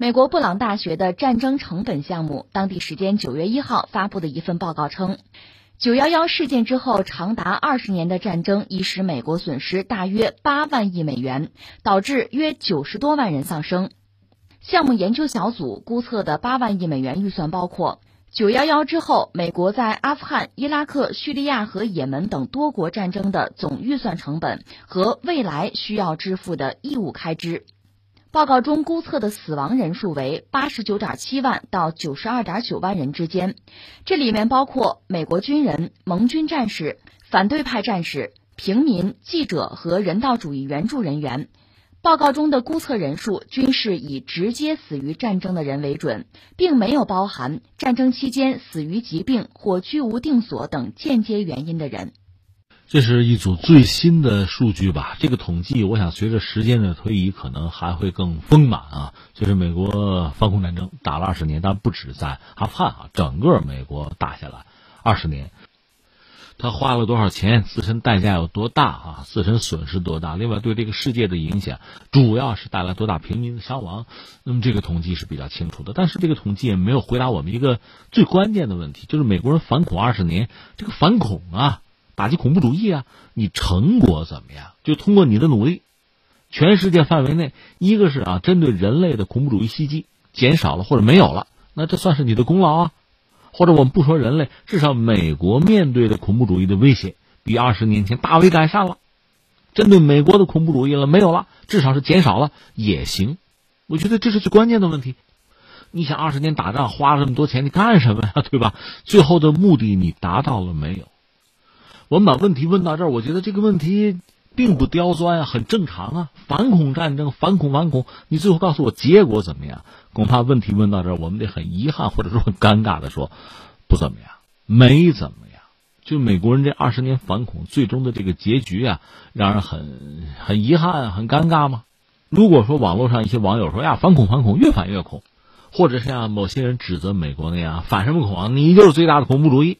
美国布朗大学的战争成本项目，当地时间九月一号发布的一份报告称，九幺幺事件之后长达二十年的战争已使美国损失大约八万亿美元，导致约九十多万人丧生。项目研究小组估测的八万亿美元预算包括九幺幺之后美国在阿富汗、伊拉克、叙利亚和也门等多国战争的总预算成本和未来需要支付的义务开支。报告中估测的死亡人数为八十九点七万到九十二点九万人之间，这里面包括美国军人、盟军战士、反对派战士、平民、记者和人道主义援助人员。报告中的估测人数均是以直接死于战争的人为准，并没有包含战争期间死于疾病或居无定所等间接原因的人。这是一组最新的数据吧？这个统计，我想随着时间的推移，可能还会更丰满啊。就是美国反恐战争打了二十年，但不止在阿富汗啊，整个美国打下来二十年。他花了多少钱？自身代价有多大啊？自身损失多大？另外，对这个世界的影响，主要是带来多大平民的伤亡？那么这个统计是比较清楚的。但是这个统计也没有回答我们一个最关键的问题，就是美国人反恐二十年，这个反恐啊，打击恐怖主义啊，你成果怎么样？就通过你的努力，全世界范围内，一个是啊，针对人类的恐怖主义袭击减少了或者没有了，那这算是你的功劳啊。或者我们不说人类，至少美国面对的恐怖主义的威胁比二十年前大为改善了。针对美国的恐怖主义了没有了？至少是减少了也行。我觉得这是最关键的问题。你想二十年打仗花了这么多钱，你干什么呀？对吧？最后的目的你达到了没有？我们把问题问到这儿，我觉得这个问题并不刁钻啊，很正常啊。反恐战争，反恐反恐，你最后告诉我结果怎么样？恐怕问题问到这儿，我们得很遗憾或者说很尴尬的说，不怎么样，没怎么样。就美国人这二十年反恐最终的这个结局啊，让人很很遗憾、很尴尬吗？如果说网络上一些网友说呀，反恐反恐越反越恐，或者像某些人指责美国那样反什么恐啊，你就是最大的恐怖主义。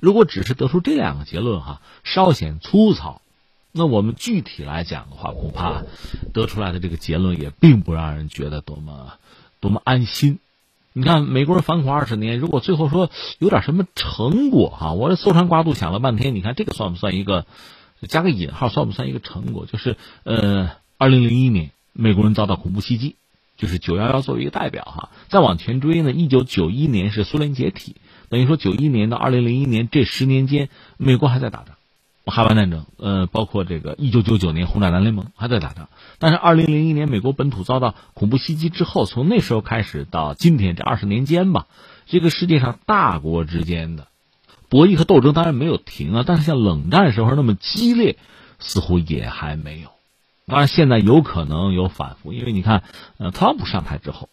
如果只是得出这两个结论哈，稍显粗糙。那我们具体来讲的话，恐怕得出来的这个结论也并不让人觉得多么。多么安心！你看，美国人反恐二十年，如果最后说有点什么成果哈，我这搜肠刮肚想了半天，你看这个算不算一个加个引号，算不算一个成果？就是呃，二零零一年美国人遭到恐怖袭击，就是九幺幺作为一个代表哈。再往前追呢，一九九一年是苏联解体，等于说九一年到二零零一年这十年间，美国还在打仗。海湾战争，呃，包括这个一九九九年红海蓝联盟还在打仗，但是二零零一年美国本土遭到恐怖袭击之后，从那时候开始到今天这二十年间吧，这个世界上大国之间的博弈和斗争当然没有停啊，但是像冷战时候那么激烈，似乎也还没有。当然现在有可能有反复，因为你看，呃，特朗普上台之后，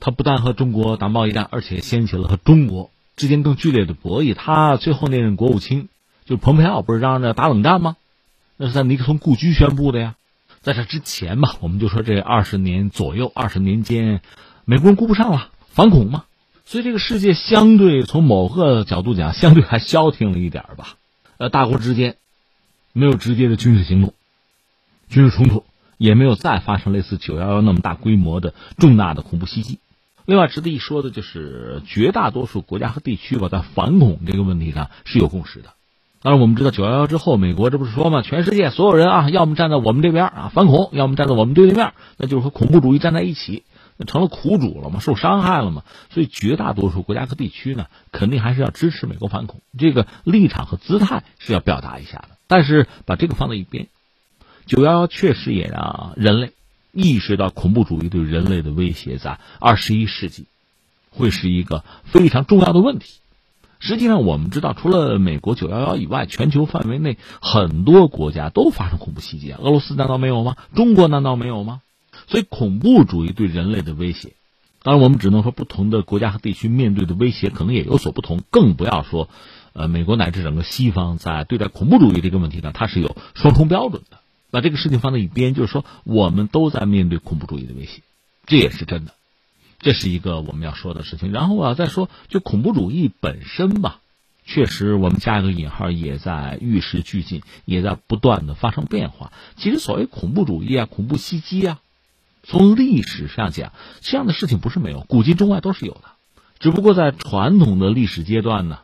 他不但和中国打贸易战，而且掀起了和中国之间更剧烈的博弈。他最后那任国务卿。就是蓬佩奥不是嚷着打冷战吗？那是在尼克松故居宣布的呀。在这之前吧，我们就说这二十年左右、二十年间，美国人顾不上了，反恐嘛。所以这个世界相对从某个角度讲，相对还消停了一点吧。呃，大国之间没有直接的军事行动、军事冲突，也没有再发生类似九幺幺那么大规模的重大的恐怖袭击。另外值得一说的就是，绝大多数国家和地区吧，在反恐这个问题上是有共识的。当然，我们知道九幺幺之后，美国这不是说嘛，全世界所有人啊，要么站在我们这边啊反恐，要么站在我们对立面，那就是和恐怖主义站在一起，那成了苦主了嘛，受伤害了嘛。所以绝大多数国家和地区呢，肯定还是要支持美国反恐，这个立场和姿态是要表达一下的。但是把这个放在一边，九幺幺确实也让人类意识到恐怖主义对人类的威胁，在二十一世纪会是一个非常重要的问题。实际上，我们知道，除了美国九幺幺以外，全球范围内很多国家都发生恐怖袭击。俄罗斯难道没有吗？中国难道没有吗？所以，恐怖主义对人类的威胁，当然我们只能说，不同的国家和地区面对的威胁可能也有所不同。更不要说，呃，美国乃至整个西方在对待恐怖主义这个问题上，它是有双重标准的。把这个事情放在一边，就是说，我们都在面对恐怖主义的威胁，这也是真的。这是一个我们要说的事情，然后我要再说，就恐怖主义本身吧，确实我们加一个引号，也在与时俱进，也在不断的发生变化。其实所谓恐怖主义啊，恐怖袭击啊，从历史上讲，这样的事情不是没有，古今中外都是有的。只不过在传统的历史阶段呢，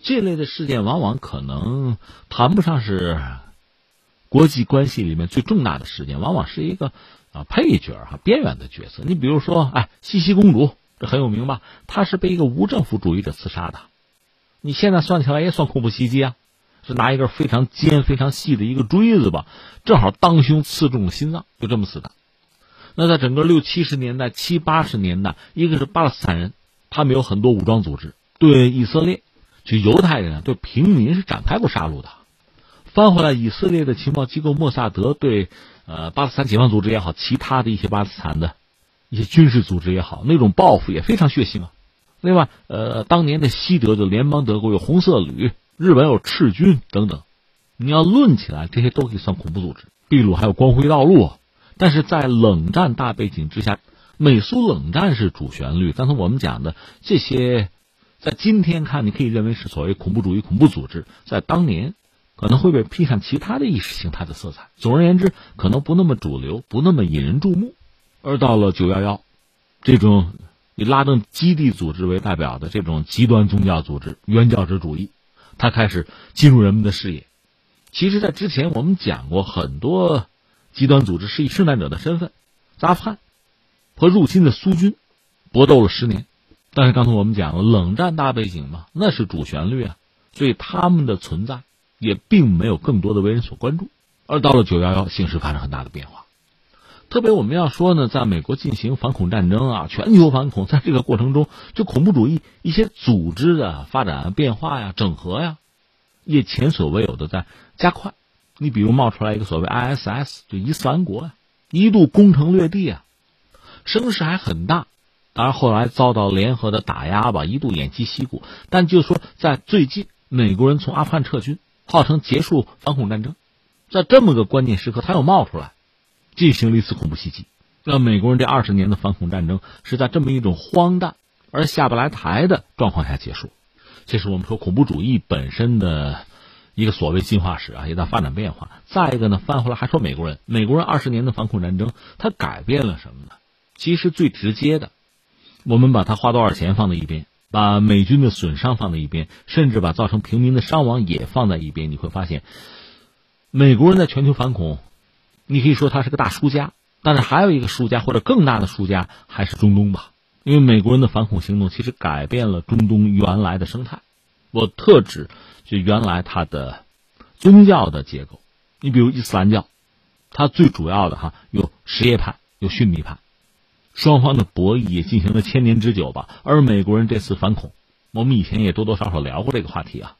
这类的事件往往可能谈不上是国际关系里面最重大的事件，往往是一个啊配角哈，边缘的角色。你比如说，哎，茜茜公主这很有名吧？她是被一个无政府主义者刺杀的。你现在算起来也算恐怖袭击啊，是拿一根非常尖、非常细的一个锥子吧，正好当胸刺中了心脏，就这么死的。那在整个六七十年代、七八十年代，一个是巴勒斯坦人，他们有很多武装组织，对以色列、就犹太人、对平民是展开过杀戮的。翻回来，以色列的情报机构莫萨德对呃巴勒斯坦解放组织也好，其他的一些巴勒斯坦的一些军事组织也好，那种报复也非常血腥啊。另外，呃，当年的西德的联邦德国有红色旅，日本有赤军等等，你要论起来，这些都可以算恐怖组织。秘鲁还有光辉道路。但是在冷战大背景之下，美苏冷战是主旋律。刚才我们讲的这些，在今天看，你可以认为是所谓恐怖主义恐怖组织，在当年可能会被披上其他的意识形态的色彩。总而言之，可能不那么主流，不那么引人注目。而到了九幺幺，这种以拉登基地组织为代表的这种极端宗教组织——原教旨主义，它开始进入人们的视野。其实，在之前我们讲过很多。极端组织是以生产者的身份，阿富汗和入侵的苏军搏斗了十年，但是刚才我们讲了冷战大背景嘛，那是主旋律啊，所以他们的存在也并没有更多的为人所关注。而到了九幺幺，形势发生很大的变化，特别我们要说呢，在美国进行反恐战争啊，全球反恐，在这个过程中，就恐怖主义一些组织的发展变化呀、整合呀，也前所未有的在加快。你比如冒出来一个所谓 ISS，就伊斯兰国啊，一度攻城略地啊，声势还很大。当然后来遭到联合的打压吧，一度偃旗息鼓。但就说在最近，美国人从阿富汗撤军，号称结束反恐战争，在这么个关键时刻，他又冒出来，进行了一次恐怖袭击。让美国人这二十年的反恐战争是在这么一种荒诞而下不来台的状况下结束。这是我们说恐怖主义本身的。一个所谓进化史啊，也在发展变化。再一个呢，翻回来还说美国人，美国人二十年的反恐战争，他改变了什么呢？其实最直接的，我们把它花多少钱放在一边，把美军的损伤放在一边，甚至把造成平民的伤亡也放在一边，你会发现，美国人在全球反恐，你可以说他是个大输家。但是还有一个输家或者更大的输家还是中东吧，因为美国人的反恐行动其实改变了中东原来的生态。我特指。就原来它的宗教的结构，你比如伊斯兰教，它最主要的哈有什叶派，有逊尼派，双方的博弈也进行了千年之久吧。而美国人这次反恐，我们以前也多多少少聊过这个话题啊。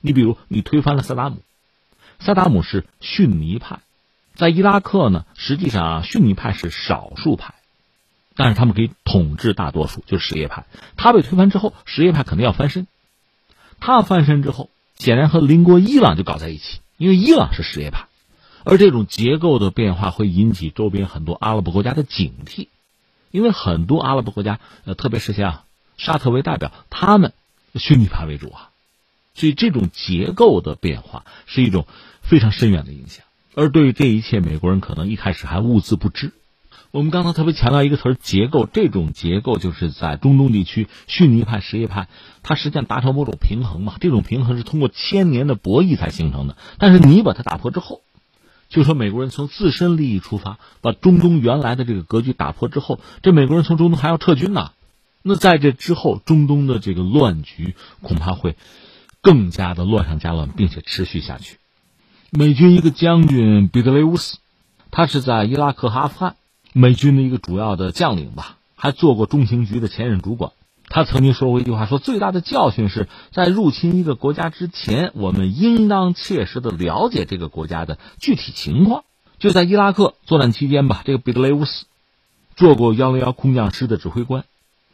你比如你推翻了萨达姆，萨达姆是逊尼派，在伊拉克呢，实际上逊尼派是少数派，但是他们可以统治大多数，就是什叶派。他被推翻之后，什叶派肯定要翻身，他翻身之后。显然和邻国伊朗就搞在一起，因为伊朗是什叶派，而这种结构的变化会引起周边很多阿拉伯国家的警惕，因为很多阿拉伯国家，呃，特别是像沙特为代表，他们逊尼派为主啊，所以这种结构的变化是一种非常深远的影响。而对于这一切，美国人可能一开始还兀自不知。我们刚才特别强调一个词儿“结构”，这种结构就是在中东地区，逊尼派、什叶派，它实际上达成某种平衡嘛。这种平衡是通过千年的博弈才形成的。但是你把它打破之后，就说美国人从自身利益出发，把中东原来的这个格局打破之后，这美国人从中东还要撤军呢。那在这之后，中东的这个乱局恐怕会更加的乱上加乱，并且持续下去。美军一个将军彼得雷乌斯，他是在伊拉克和阿富汗。美军的一个主要的将领吧，还做过中情局的前任主管。他曾经说过一句话：说最大的教训是在入侵一个国家之前，我们应当切实的了解这个国家的具体情况。就在伊拉克作战期间吧，这个彼得雷乌斯做过幺零幺空降师的指挥官。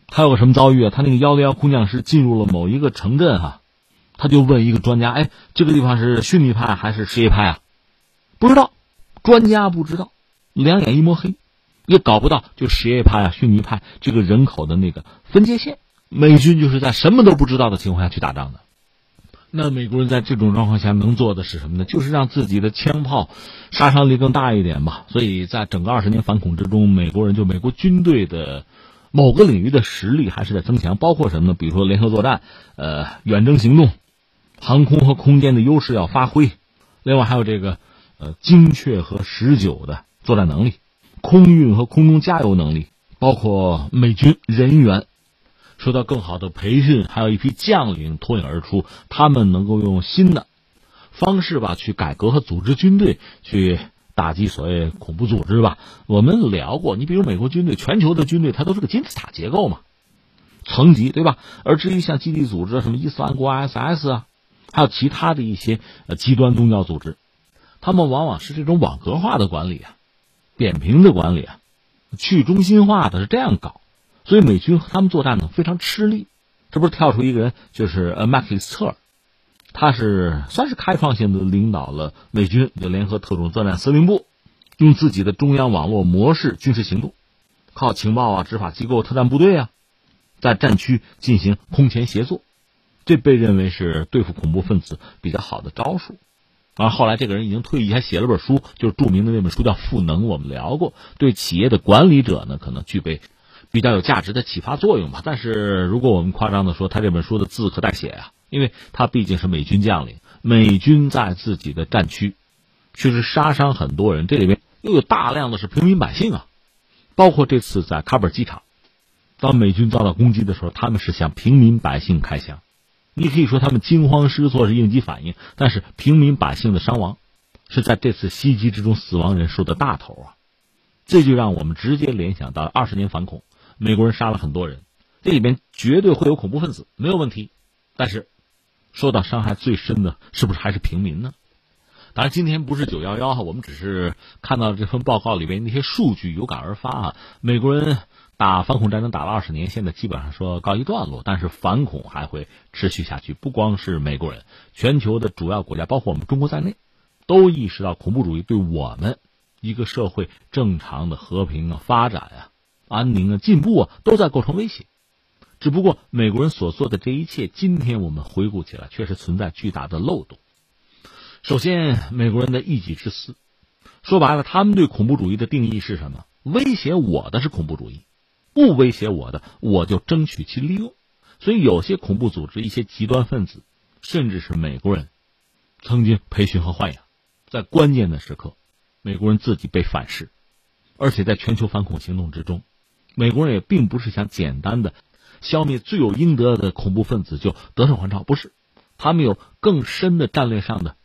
他有个什么遭遇啊？他那个幺零幺空降师进入了某一个城镇哈，他就问一个专家：哎，这个地方是逊尼派还是什叶派啊？不知道，专家不知道，两眼一抹黑。也搞不到，就什叶派啊、逊尼派这个人口的那个分界线。美军就是在什么都不知道的情况下去打仗的。那美国人在这种状况下能做的是什么呢？就是让自己的枪炮杀伤力更大一点吧。所以在整个二十年反恐之中，美国人就美国军队的某个领域的实力还是在增强，包括什么呢？比如说联合作战、呃远征行动、航空和空间的优势要发挥，另外还有这个呃精确和持久的作战能力、空运和空中加油能力，包括美军人员。受到更好的培训，还有一批将领脱颖而出，他们能够用新的方式吧去改革和组织军队，去打击所谓恐怖组织吧。我们聊过，你比如美国军队，全球的军队它都是个金字塔结构嘛，层级对吧？而至于像基地组织，什么伊斯兰国 ISS 啊，还有其他的一些呃极端宗教组织，他们往往是这种网格化的管理啊，扁平的管理啊，去中心化的是这样搞。所以美军和他们作战呢非常吃力，这不是跳出一个人，就是呃麦克里斯特，他是算是开创性的领导了美军的联合特种作战司令部，用自己的中央网络模式军事行动，靠情报啊、执法机构、特战部队啊，在战区进行空前协作，这被认为是对付恐怖分子比较好的招数。而后来这个人已经退役，还写了本书，就是著名的那本书叫《赋能》，我们聊过，对企业的管理者呢可能具备。比较有价值的启发作用吧，但是如果我们夸张的说，他这本书的字可代写啊，因为他毕竟是美军将领，美军在自己的战区，确实杀伤很多人，这里面又有大量的是平民百姓啊，包括这次在喀布尔机场，当美军遭到攻击的时候，他们是向平民百姓开枪，你可以说他们惊慌失措是应激反应，但是平民百姓的伤亡，是在这次袭击之中死亡人数的大头啊，这就让我们直接联想到二十年反恐。美国人杀了很多人，这里边绝对会有恐怖分子，没有问题。但是，受到伤害最深的是不是还是平民呢？当然，今天不是九幺幺哈，我们只是看到这份报告里边那些数据有感而发啊。美国人打反恐战争打了二十年，现在基本上说告一段落，但是反恐还会持续下去。不光是美国人，全球的主要国家，包括我们中国在内，都意识到恐怖主义对我们一个社会正常的和平啊发展啊。安宁啊，进步啊，都在构成威胁。只不过美国人所做的这一切，今天我们回顾起来，确实存在巨大的漏洞。首先，美国人的一己之私，说白了，他们对恐怖主义的定义是什么？威胁我的是恐怖主义，不威胁我的，我就争取其利用。所以，有些恐怖组织、一些极端分子，甚至是美国人曾经培训和豢养，在关键的时刻，美国人自己被反噬，而且在全球反恐行动之中。美国人也并不是想简单的消灭罪有应得的恐怖分子就得胜还朝，不是，他们有更深的战略上的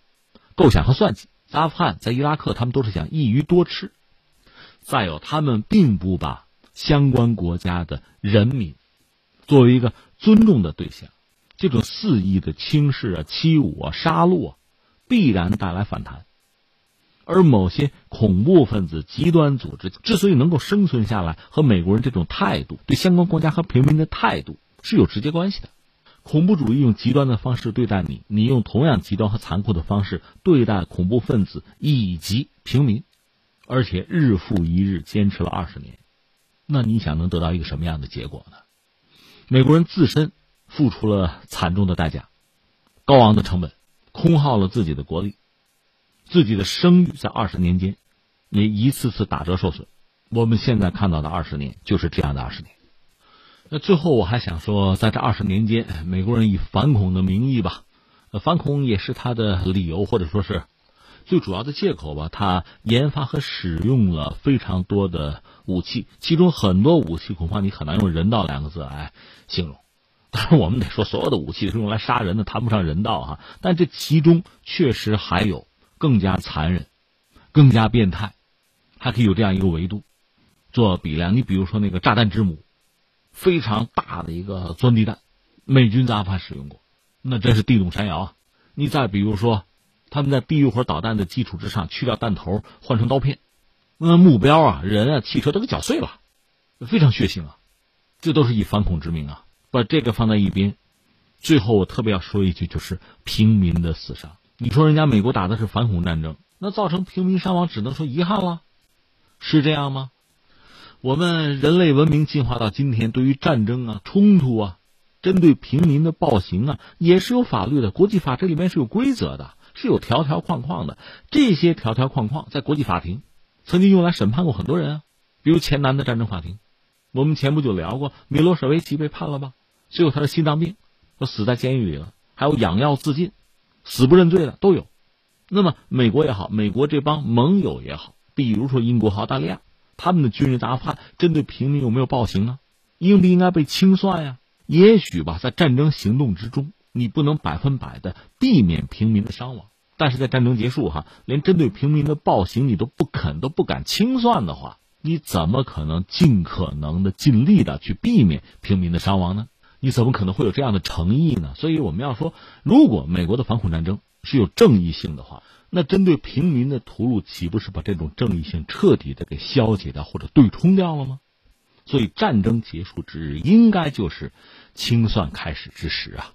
构想和算计。阿富汗，在伊拉克，他们都是想一鱼多吃。再有，他们并不把相关国家的人民作为一个尊重的对象，这种肆意的轻视啊、欺侮啊、杀戮啊，必然带来反弹。而某些恐怖分子、极端组织之所以能够生存下来，和美国人这种态度对相关国家和平民的态度是有直接关系的。恐怖主义用极端的方式对待你，你用同样极端和残酷的方式对待恐怖分子以及平民，而且日复一日坚持了二十年，那你想能得到一个什么样的结果呢？美国人自身付出了惨重的代价，高昂的成本，空耗了自己的国力。自己的声誉在二十年间，也一次次打折受损。我们现在看到的二十年就是这样的二十年。那最后我还想说，在这二十年间，美国人以反恐的名义吧，反恐也是他的理由或者说是最主要的借口吧。他研发和使用了非常多的武器，其中很多武器恐怕你很难用人道两个字来形容。当然，我们得说，所有的武器是用来杀人的，谈不上人道哈。但这其中确实还有。更加残忍，更加变态，还可以有这样一个维度做比量。你比如说那个炸弹之母，非常大的一个钻地弹，美军在阿富汗使用过，那真是地动山摇啊！你再比如说，他们在地狱火导弹的基础之上去掉弹头，换成刀片，那目标啊，人啊，汽车都给搅碎了，非常血腥啊！这都是以反恐之名啊！把这个放在一边，最后我特别要说一句，就是平民的死伤。你说人家美国打的是反恐战争，那造成平民伤亡，只能说遗憾了，是这样吗？我们人类文明进化到今天，对于战争啊、冲突啊，针对平民的暴行啊，也是有法律的，国际法这里面是有规则的，是有条条框框的。这些条条框框在国际法庭曾经用来审判过很多人啊，比如前南的战争法庭，我们前不久聊过，米洛舍维奇被判了吧？最后他的心脏病，都死在监狱里了，还有养药自尽，死不认罪的都有。那么美国也好，美国这帮盟友也好，比如说英国、澳大利亚。他们的军人答判针对平民有没有暴行啊？应不应该被清算呀？也许吧，在战争行动之中，你不能百分百的避免平民的伤亡。但是在战争结束哈，连针对平民的暴行你都不肯、都不敢清算的话，你怎么可能尽可能的尽力的去避免平民的伤亡呢？你怎么可能会有这样的诚意呢？所以我们要说，如果美国的反恐战争是有正义性的话。那针对平民的屠戮，岂不是把这种正义性彻底的给消解掉或者对冲掉了吗？所以战争结束之日，应该就是清算开始之时啊。